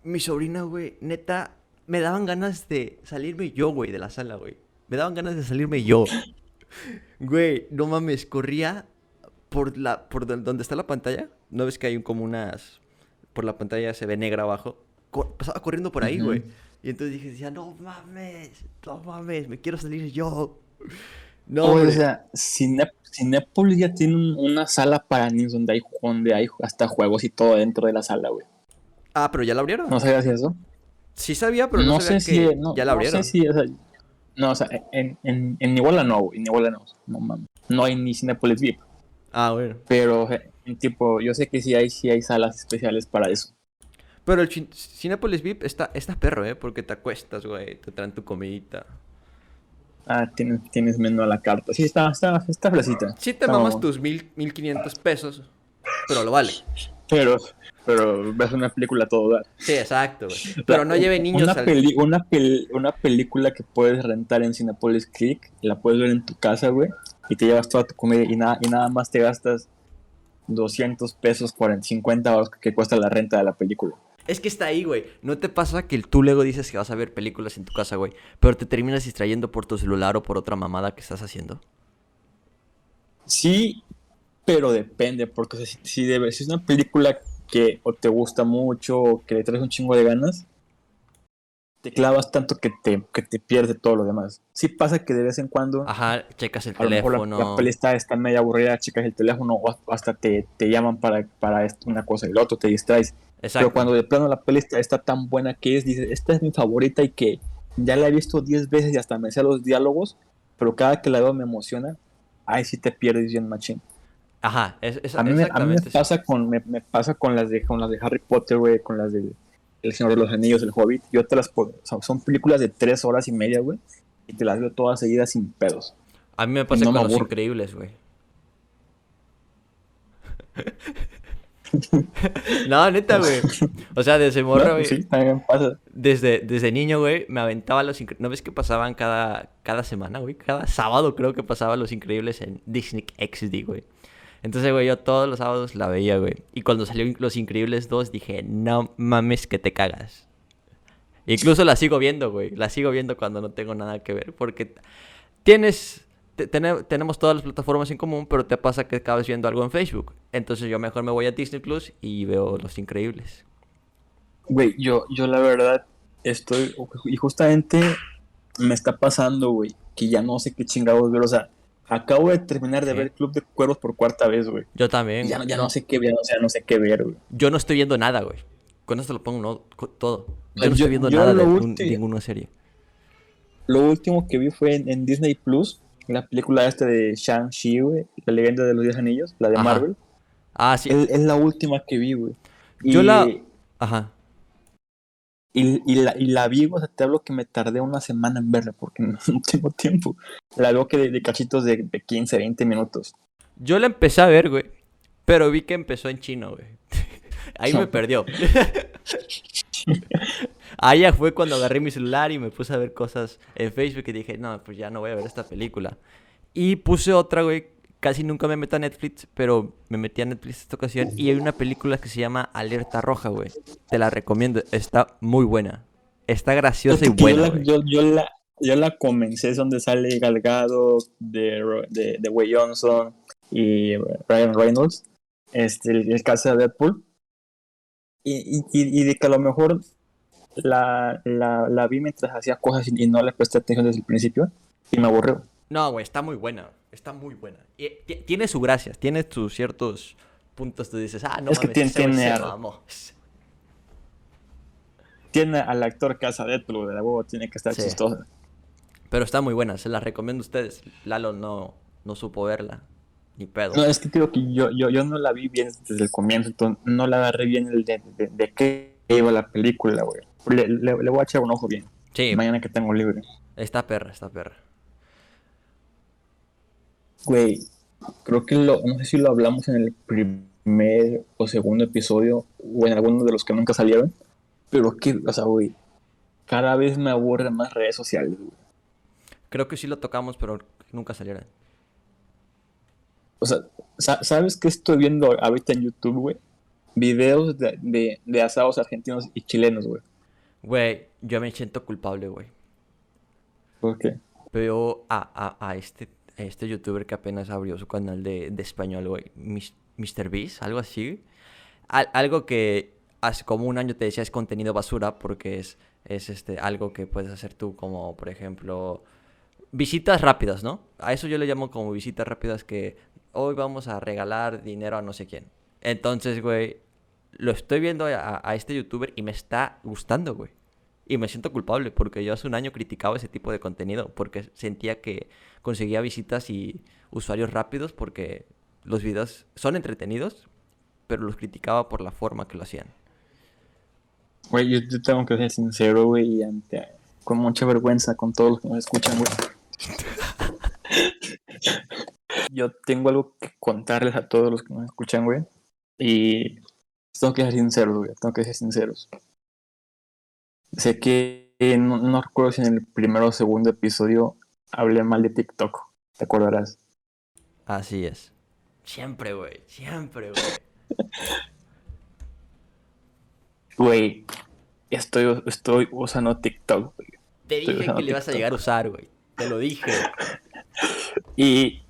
mi sobrina, güey, neta, me daban ganas de salirme yo, güey, de la sala, güey. Me daban ganas de salirme yo. Güey, no mames, corría por la por don- donde está la pantalla. ¿No ves que hay un- como unas por la pantalla se ve negra abajo? Pasaba corriendo por ahí, güey. Y entonces dije, decía, "No mames, no mames, me quiero salir yo." No, o sea, Cine- Cinépolis ya tiene un- una sala para niños donde hay, donde hay hasta juegos y todo dentro de la sala, güey. Ah, pero ya la abrieron. ¿No sabías eso? Sí sabía, pero no, no sabía sé que si. No, ya la no abrieron. sé si. o sea, no, o sea, en, en, en Iguala no. En Iguala no. No mames. No hay ni Cinépolis VIP. Ah, bueno. Pero, tipo, yo sé que sí hay, sí hay salas especiales para eso. Pero el Cin- Cinépolis VIP está, está perro, ¿eh? Porque te acuestas, güey, te traen tu comidita. Ah, tienes, tienes menú a la carta. Sí, está, está, está fresita. Sí te Está mamas tus mil, mil quinientos pesos, pero lo vale. Pero, pero ves una película todo dar. Sí, exacto, güey. Pero no lleve niños una al... peli- una, pel- una película que puedes rentar en Cinepolis Click, la puedes ver en tu casa, güey, y te llevas toda tu comida y, nada y nada más te gastas 200 pesos, 40, 50 euros que cuesta la renta de la película. Es que está ahí, güey. ¿No te pasa que tú luego dices que vas a ver películas en tu casa, güey? Pero te terminas distrayendo por tu celular o por otra mamada que estás haciendo. Sí, pero depende, porque o sea, si, si, de- si es una película que o te gusta mucho o que le traes un chingo de ganas, te clavas tanto que te, que te pierde todo lo demás. Sí pasa que de vez en cuando... Ajá, checas el A lo mejor la- teléfono. la, peli está, está media aburrida, checas el teléfono o hasta te, te llaman para, para esto, una cosa y lo otro, te distraes. Exacto. Pero cuando de plano la peli está, está tan buena que es, dices, esta es mi favorita y que ya la he visto 10 veces y hasta me sé los diálogos, pero cada que la veo me emociona, ahí sí te pierdes bien machín. Ajá, es, es- A mí, me- a mí me exactamente. sí. pasa con me, me pasa con las de con las de Harry Potter, güey, con las de El Señor de los Anillos, El Hobbit. Yo te las puedo, sea, son películas de 3 horas y media, güey, y te las veo todas seguidas sin pedos. A mí me pasa no con me los increíbles, güey. no, neta, güey. O sea, desde morro, No, güey. sí, también pasa. Desde, desde niño, güey, me aventaba los increíbles. ¿No ves que pasaban cada, cada semana, güey? Cada sábado creo que pasaban los increíbles en Disney XD, güey. Entonces, güey, yo todos los sábados la veía, güey. Y cuando salió Los Increíbles 2, dije, no mames que te cagas. Incluso la sigo viendo, güey. La sigo viendo cuando no tengo nada que ver. Porque tienes... te- tene- tenemos todas las plataformas en común, pero te pasa que acabas viendo algo en Facebook. Entonces yo mejor me voy a Disney Plus y veo Los Increíbles. Güey, yo, yo la verdad estoy, y justamente me está pasando, güey, que ya no sé qué chingados ver, o sea, acabo de terminar de ver Club de Cuervos por cuarta vez, güey. Yo también. Ya, ya no sé qué ver, o sea, no sé qué ver, güey. Yo no estoy viendo nada, güey. Con esto lo pongo no, todo. Yo no Yo- estoy viendo nada de un- ninguna serie. Lo último que vi fue en, en Disney Plus, la película esta de Shang-Chi, güey, la leyenda de los diez anillos, la de Ajá. Marvel. Ah, sí. Es, es la última que vi, güey. Y, Yo la- Ajá. Y, y la, y la vi, o sea, te hablo que me tardé una semana en verla porque no, no tengo tiempo. La veo que de, de cachitos de, de 15, 20 minutos. Yo la empecé a ver, güey. Pero vi que empezó en chino, güey. Ahí me perdió. Ahí ya fue cuando agarré mi celular y me puse a ver cosas en Facebook y dije, no, pues ya no voy a ver esta película. Y puse otra, güey. Casi nunca me meto a Netflix, pero me metí a Netflix esta ocasión. Y hay una película que se llama Alerta Roja, güey. Te la recomiendo. Está muy buena. Está graciosa y buena, yo, la, yo, yo la, yo la comencé, es donde sale Galgado, de, de, de Way Johnson y Ryan Reynolds, este, el, el caso de Deadpool. Y, y, y- y de que a lo mejor la, la, la vi mientras hacía cosas y no le presté atención desde el principio y me aburrió. No, güey, está muy buena. Está muy buena. Y, ti- tiene su gracia, tiene sus ciertos puntos. Tú dices, ah, no Es que mames, tiene- tiene mamó. Tiene al actor que hace a Deadpool, de la huevo, tiene que estar Sí. chistoso. Pero está muy buena, se la recomiendo a ustedes. Lalo no, no supo verla. Ni pedo. No, es que creo que yo, yo, yo no la vi bien desde el comienzo, entonces no la agarré bien el de, de, de qué iba la película, güey. Le, le, le voy a echar un ojo bien. sí, Mañana que tengo libre. está perra, está perra. Güey, creo que lo, no sé si lo hablamos en el primer o segundo episodio o en alguno de los que nunca salieron, pero que, o sea, güey, cada vez me aburren más redes sociales, güey. Creo que sí lo tocamos, pero nunca salieron. O sea, sa- ¿sabes qué estoy viendo ahorita en YouTube, güey? Videos de, de, de asados argentinos y chilenos, güey. Güey, yo me siento culpable, güey. ¿Por qué? Veo a, a, a este, este youtuber que apenas abrió su canal de, de español, güey. Mr. Beast, algo así. Al- algo que hace como un año te decía es contenido basura porque es, es este, algo que puedes hacer tú, como por ejemplo visitas rápidas, ¿no? A eso yo le llamo como visitas rápidas que hoy vamos a regalar dinero a no sé quién. Entonces, güey, lo estoy viendo a este youtuber y me está gustando, güey. Y me siento culpable porque yo hace un año criticaba ese tipo de contenido porque sentía que conseguía visitas y usuarios rápidos porque los videos son entretenidos, pero los criticaba por la forma que lo hacían. Güey, yo, yo tengo que ser sincero, güey, y ante- con mucha vergüenza con todos los que nos escuchan, güey. yo tengo algo que contarles a todos los que nos escuchan, güey. Y tengo que ser sinceros, güey, tengo que ser sinceros. Sé que eh, no, no recuerdo si en el primero o segundo episodio hablé mal de TikTok, te acordarás. Así es. Siempre, güey. Siempre, güey. Güey, estoy, estoy usando TikTok, güey. Te dije que le ibas a llegar a usar, güey. Te lo dije. Y,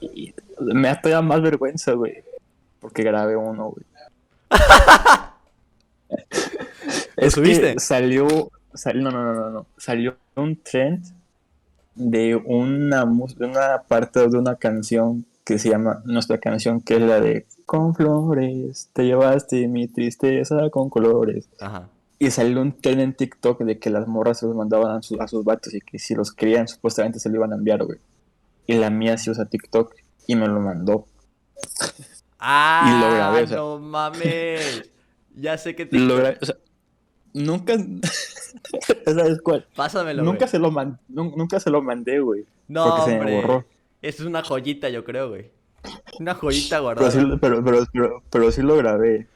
y me da todavía más vergüenza, güey. Porque grabé uno, güey. es subiste? salió, salió, no, no, no, no. Salió un trend de una, de una parte de una canción que se llama Nuestra canción, que es la de Con flores, te llevaste mi tristeza con colores. Ajá. Y salió un trend en TikTok de que las morras se los mandaban a, sus- a sus vatos y que si los querían supuestamente se lo iban a enviar, güey. Y la mía sí usa TikTok y me lo mandó. Ah, lo grabé, o sea. no mames. Ya sé que te... Lo gra- o sea, nunca... ¿Sabes cuál? Pásamelo, güey. Nunca se, lo man- nun- nunca se lo mandé, güey. No, porque se me hombre. borró. Esto es una joyita, yo creo, güey. Una joyita Pero guardada. sí, pero, pero, pero, pero sí lo grabé.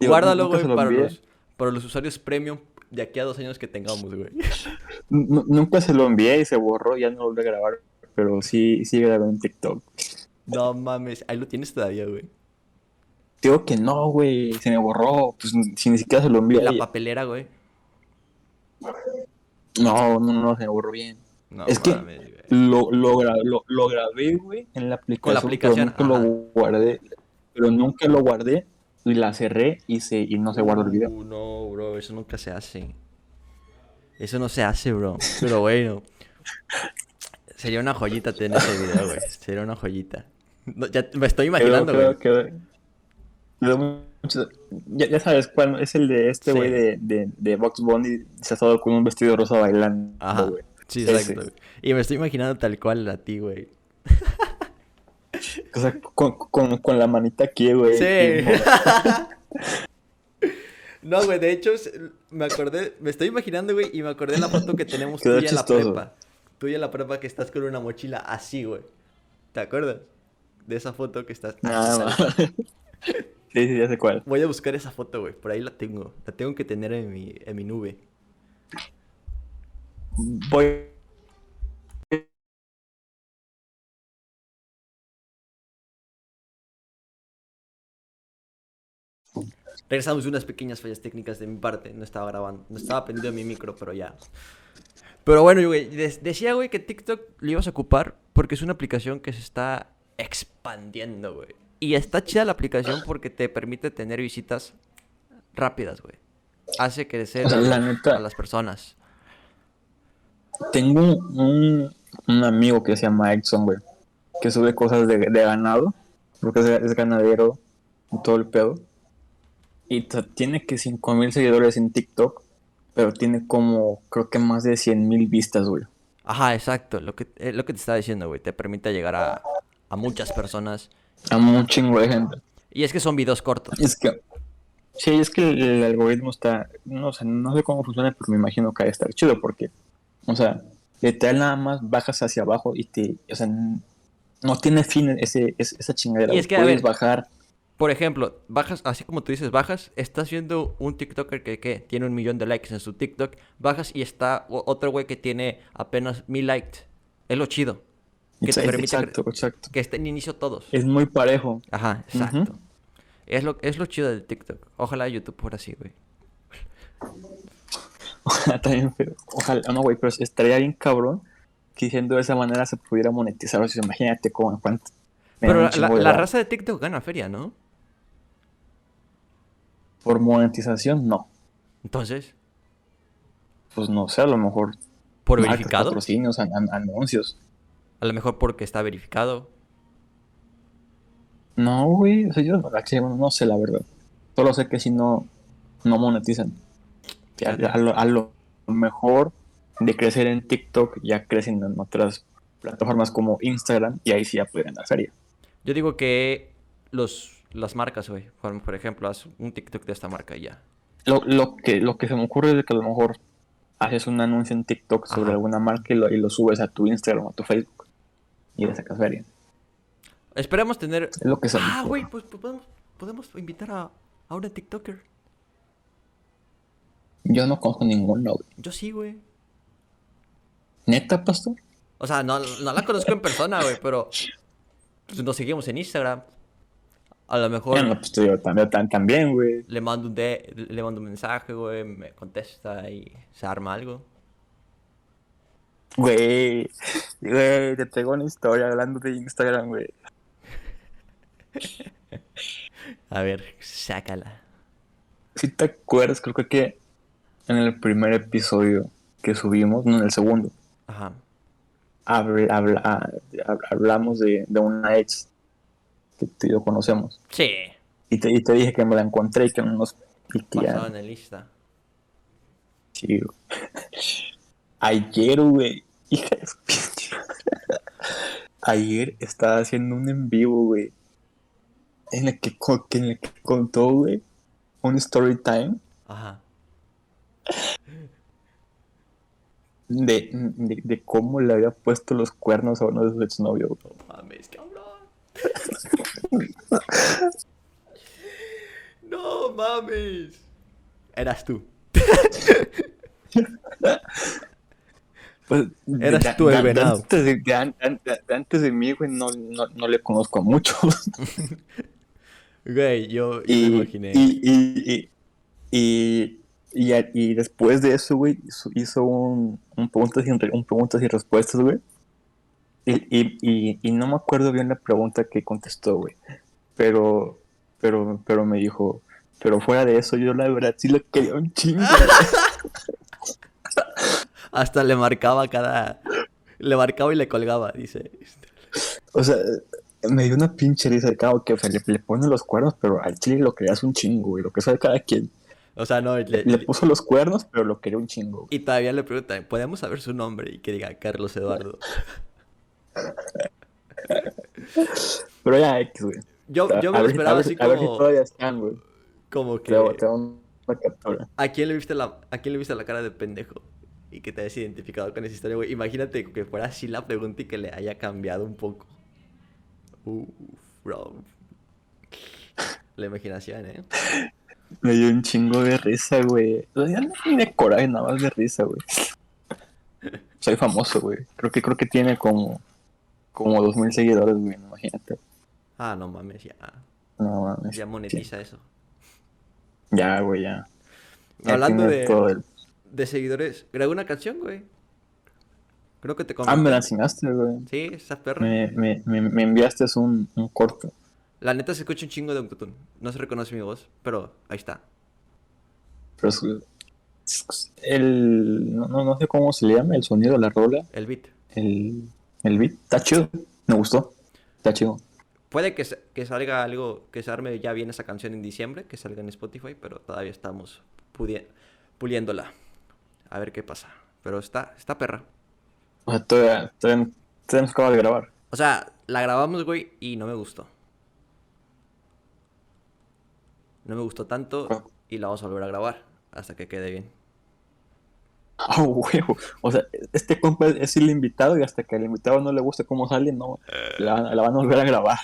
Digo, Guárdalo, güey, para envié. los, para los usuarios premium de aquí a dos años que tengamos, güey. Nu- Nunca se lo envié y se borró, ya no lo volví a grabar. Pero sí, sí grabé en TikTok. No mames, ahí lo tienes todavía, güey. Digo que no, güey, se me borró. Pues si ni siquiera se lo envié. La ella. papelera, güey. No, no, no, se me borró bien. No Es que-. Lo, lo, gra- lo, lo grabé, güey, en la aplicación. Con la aplicación, Pero nunca ajá. lo guardé. Pero nunca lo guardé y la cerré y, se, y no se guardó el video. Uh, no, bro, eso nunca se hace. Eso no se hace, bro. Pero bueno. Sería una joyita tener ese video, güey. Sería una joyita. No, ya me estoy imaginando, güey. Mucho- ya, ya sabes cuál es el de este Sí. güey de, de, de Box Bunny disfrazado con un vestido rosa bailando, Ajá. Sí, exacto. Y me estoy imaginando tal cual a ti, güey. O sea, con, con, con la manita aquí, güey. Sí. No, güey, de hecho, me acordé, me estoy imaginando, güey, y me acordé de la foto que tenemos Quedó tuya en la chistoso. prepa. Tuya en la prepa que estás con una mochila así, güey. ¿Te acuerdas? De esa foto que estás... Nada más. sí, sí, ya sé cuál. Voy a buscar esa foto, güey. Por ahí la tengo. La tengo que tener en mi, en mi nube. Voy. Regresamos de unas pequeñas fallas técnicas de mi parte. No estaba grabando. No estaba prendido mi micro, pero ya. Pero bueno, güey. decía, güey, que TikTok lo ibas a ocupar porque es una aplicación que se está expandiendo, güey. Y está chida la aplicación porque te permite tener visitas rápidas, güey. hace crecer O sea, a, la los- neta- a las personas. Tengo un, un amigo que se llama Exxon, güey, que sube cosas de, de ganado, porque es, es ganadero y todo el pedo. Y tiene que 5000 seguidores en TikTok, pero tiene como, creo que más de 100.000 vistas, güey. Ajá, exacto. Lo que, eh, lo que te estaba diciendo, güey. Te permite llegar a, a muchas personas. A un chingo de gente. Y es que son videos cortos. Es que, sí, es que el, el algoritmo está, no, o sea, no sé cómo funciona, pero me imagino que ha de estar chido, porque, o sea, literal nada más bajas hacia abajo y te, o sea, no tiene fin ese, ese- esa chingadera. Y es que, a Puedes ver, bajar, Por ejemplo, bajas, así como tú dices, bajas, estás viendo un TikToker que, que tiene un millón de likes en su TikTok, bajas y está otro güey que tiene apenas mil likes. Es lo chido. Que te Exa- permite cre- exacto, exacto. que estén en inicio todos. Es muy parejo. Ajá, exacto. Es lo, es lo chido de TikTok. Ojalá YouTube fuera así, güey. Ojalá también, pero, ojalá, no, güey, pero estaría bien cabrón que diciendo de esa manera se pudiera monetizar. O sea, imagínate cómo, cuánto. me da Pero la, raza de TikTok gana feria, ¿no? Por monetización, no. Entonces, Pues no sé, a lo mejor. ¿por marcas, verificado? Patrocinios, an- an- anuncios. A lo mejor porque está verificado. No, güey, o sea, yo no sé la verdad. Solo sé que si no, no monetizan. A, a lo, a lo mejor de crecer en TikTok ya crecen en otras plataformas como Instagram y ahí sí ya pueden dar feria. Yo digo que los, las marcas, güey. Por, por ejemplo, haz un TikTok de esta marca y ya. Lo, lo, que, lo que se me ocurre es que a lo mejor haces un anuncio en TikTok sobre Ajá. alguna marca y lo, y lo subes a tu Instagram o a tu Facebook y le sacas feria. Esperemos tener. Es lo que me Ah, güey, pues, pues podemos, podemos invitar a, a una TikToker. Yo no conozco ninguno, güey. Yo sí, güey. ¿Neta, pastor? O sea, no, no la conozco en persona, güey, pero pues, nos seguimos en Instagram. A lo mejor Bueno, pues yo también, tam- también, güey. le mando un de, le mando un mensaje, güey, me contesta y se arma algo. Güey, güey, te traigo una historia hablando de Instagram, güey. A ver, sácala. Si te acuerdas, creo que en el primer episodio que subimos, no en el segundo, Ajá. habl- habla- ah, hab- hablamos de, de una ex que tú y yo conocemos. Sí. Y te, y te dije que me la encontré y que no nos... Pasado en el lista. sí, güey. Ayer, güey. Hija de Ayer estaba haciendo un en vivo, güey. En el que, en el que contó, güey, un story time Ajá. de, de, de cómo le había puesto los cuernos a uno de sus exnovios. No mames, cabrón. no mames. Eras tú. Pues, Eras de- tú el venado. Antes de, de an- an- de antes de mí, güey, no, no, no le conozco a muchos. Güey, yo, yo y, me imaginé. y, y, y, después de eso, güey, hizo, hizo un, un, preguntas y, un preguntas y respuestas, güey. Y, y, y, y no me acuerdo bien la pregunta que contestó, güey. Pero, pero, pero me dijo, pero fuera de eso, yo la verdad sí lo quería un chingo. Hasta le marcaba cada. Le marcaba y le colgaba, dice. O sea, me dio una pinche risa cabo que sea, le, le pone los cuernos, pero al chile lo querías un chingo, güey. Lo que sabe cada quien. O sea, no. le- Le puso los cuernos, pero lo quería un chingo. güey. y todavía le preguntan, ¿podemos saber su nombre? Y que diga Carlos Eduardo. Pero ya, X, güey. Yo, yo me a, lo ver, esperaba ver, así a ver si como. todavía están, güey. Como que. te una captura. ¿A quién le viste la, a quién le viste la cara de pendejo? Y que te hayas identificado con esa historia, güey. Imagínate que fuera así la pregunta y que le haya cambiado un poco. Uf, bro. La imaginación, ¿eh? Me dio un chingo de risa, güey. Ya no tiene coraje, nada más de risa, güey. Soy famoso, güey. Creo que creo que tiene como como dos mil seguidores, güey. Imagínate. Ah, no mames, ya. No mames. Ya monetiza eso. Ya, güey, ya. Ya Hablando de- todo el- De seguidores, grabé una canción, güey. Creo que te Ah, me comenté. la enseñaste, güey. Sí, esa perra. Me, me, me, me enviaste un, un corto. La neta se escucha un chingo de autotune. No se reconoce mi voz, pero ahí está. Pero es- el, no, no, sé cómo se le llama, el sonido de la rola, El beat. el, el beat, está chido, me gustó, está chido. Puede que, que salga algo, que se arme ya bien esa canción en diciembre, que salga en Spotify, pero todavía estamos puliéndola. A ver qué pasa. Pero está, está perra. O sea, todavía, todavía, todavía no se acaba de grabar. O sea, la grabamos, güey, y no me gustó. No me gustó tanto Ah. y la vamos a volver a grabar hasta que quede bien. Ah, huevo. O sea, este compa es, el invitado y hasta que al invitado no le guste cómo sale, no, la, van- la van a volver a grabar.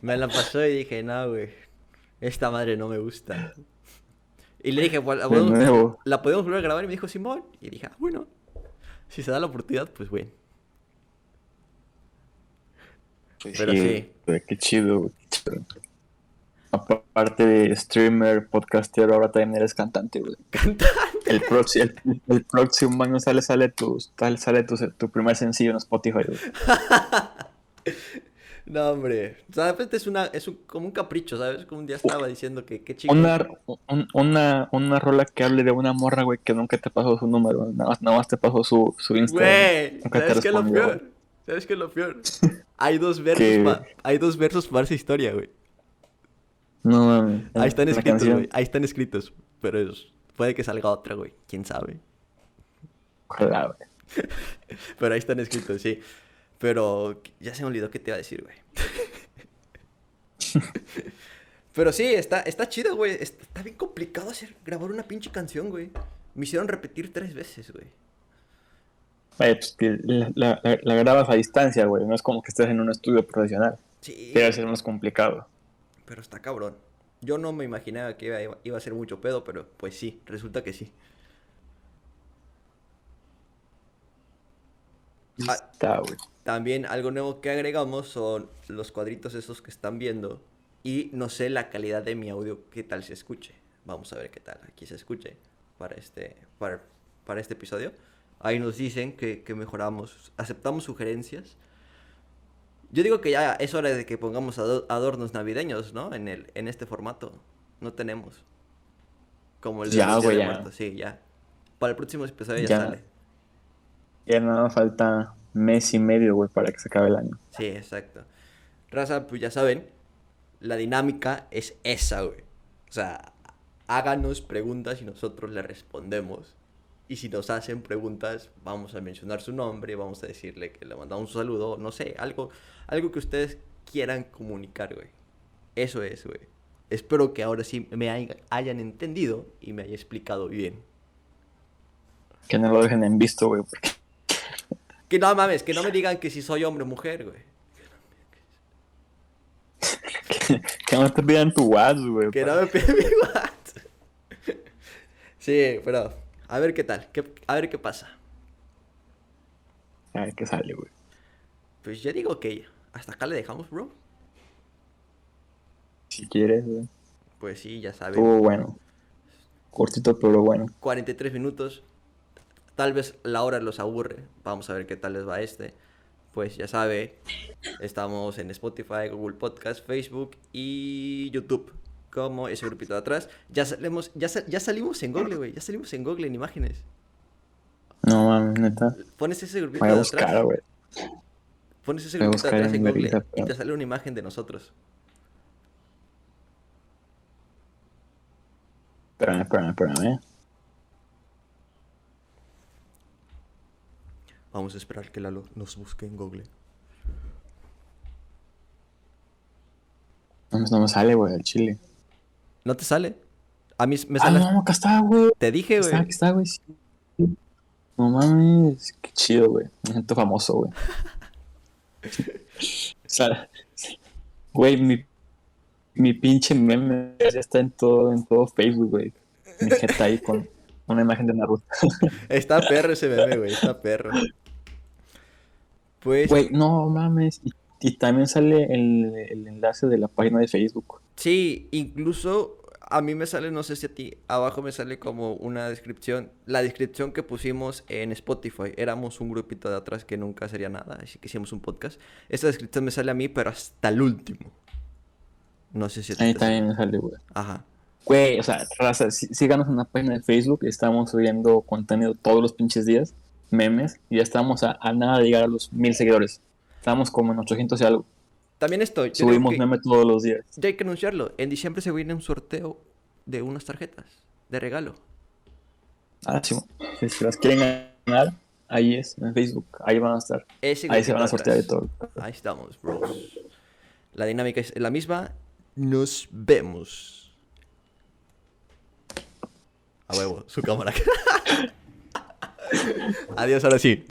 Me la pasó y dije, no, güey, esta madre no me gusta. Y le dije, "Pues, ¿la De podemos, nuevo. la podemos volver a grabar? Y me dijo, Simón. Y dije, ah, bueno, si se da la oportunidad, pues bueno. Pero sí. Qué chido. Aparte de streamer, podcastero, ahora también eres cantante, güey. Cantante. El, próximo el, el próximo año sale, sale, tu, sale, sale tu, tu primer sencillo en Spotify, güey. No, hombre. O sea, de repente es, una, es un- como un capricho, ¿sabes? Como un día estaba diciendo que qué chico. Una, un- una, una rola que hable de una morra, güey, que nunca te pasó su número, nada más, nada más te pasó su, su Instagram. Güey, ¿sabes qué es lo peor? ¿Sabes qué es lo peor? Hay dos versos, pa- hay dos versos para esa historia, güey. No mames. Ahí están escritos, güey. Ahí están escritos. Pero es- puede que salga otra, güey. ¿Quién sabe? Güey. Pero ahí están escritos, sí. Pero ya se me olvidó qué te iba a decir, güey. Pero sí, está, está chido, güey. Está, bien complicado hacer, grabar una pinche canción, güey. Me hicieron repetir tres veces, güey. Oye, pues que la, la- la- la grabas a distancia, güey. No es como que estés en un estudio profesional. Sí. Debe ser más complicado. Pero está cabrón. Yo no me imaginaba que iba, iba a ser mucho pedo, pero pues sí, resulta que sí. Está, güey. También algo nuevo que agregamos son los cuadritos esos que están viendo. Y no sé la calidad de mi audio, qué tal se escuche. Vamos a ver qué tal aquí se escuche para este, para, para este episodio. Ahí nos dicen que, que mejoramos, aceptamos sugerencias. Yo digo que ya es hora de que pongamos ado- adornos navideños, ¿no? En, el, en este formato. No tenemos. Como el de Ya, de ya. Muertos, Sí, ya. Para el próximo episodio ya, Ya. sale. Ya nada falta mes y medio, güey, para que se acabe el año. Sí, exacto. Raza, pues ya saben, la dinámica es esa, güey. O sea, háganos preguntas y nosotros le respondemos. Y si nos hacen preguntas, vamos a mencionar su nombre, vamos a decirle que le mandamos un saludo, no sé, algo, algo que ustedes quieran comunicar, güey. Eso es, güey. Espero que ahora sí me haya- hayan entendido y me haya explicado bien. Que no lo dejen en visto, güey, porque Que no mames, que no me digan que si soy hombre o mujer, güey. que, que no te pidan tu WhatsApp, güey. Que no me pide mi WhatsApp. Sí, pero a ver qué tal, a ver qué pasa. A ver qué sale, güey. Pues yo digo que hasta acá le dejamos, bro. Si quieres, güey. Pues sí, ya saben. Estuvo bueno. Cortito, pero bueno. 43 minutos. Tal vez la hora los aburre. Vamos a ver qué tal les va este. Pues ya sabe, estamos en Spotify, Google Podcast, Facebook y YouTube. Como ese grupito de atrás. Ya salimos, ya, sa- ya salimos en Google, güey. Ya salimos en Google en imágenes. No mames, neta. Pones ese grupito de atrás. Pones ese grupito de atrás en en Google y te sale una imagen de nosotros. Espérame, espérame, espérame. Vamos a esperar que Lalo nos busque en Google. No, me- no me sale, güey, el chile. ¿No te sale? A mí me Ah, sale. no, acá está, güey. Te dije, güey. aquí está, güey. No mames, qué chido, güey. Me siento famoso, güey. o sea, güey, mi, mi pinche meme ya está en todo, en todo Facebook, güey. Mi jeta ahí con una imagen de Naruto. Está perro ese meme, güey. Está perro. Pues Güey, no mames. Y, y también sale el, el enlace de la página de Facebook. sí, incluso a mí me sale, no sé si a ti, abajo me sale como una descripción. La descripción que pusimos en Spotify. Éramos un grupito de atrás que nunca sería nada, así que hicimos un podcast. Esta descripción me sale a mí, pero hasta el último. No sé si a ti te sale. también me sale, güey. Ajá. Güey, o sea, raza, sí- síganos en una página de Facebook. Estamos subiendo contenido todos los pinches días, memes, y ya estamos a, a nada de llegar a los mil seguidores. Estamos como en 800 y algo. También digo Subimos meme todos los días. Ya hay que anunciarlo. En diciembre se viene un sorteo de unas tarjetas de regalo. Ah, sí. Si las quieren ganar, ahí es, en Facebook. Ahí van a estar. Ahí se van a sortear de todo. Ahí estamos, bros. La dinámica es la misma. Nos vemos. A huevo, su cámara. Adiós, ahora sí.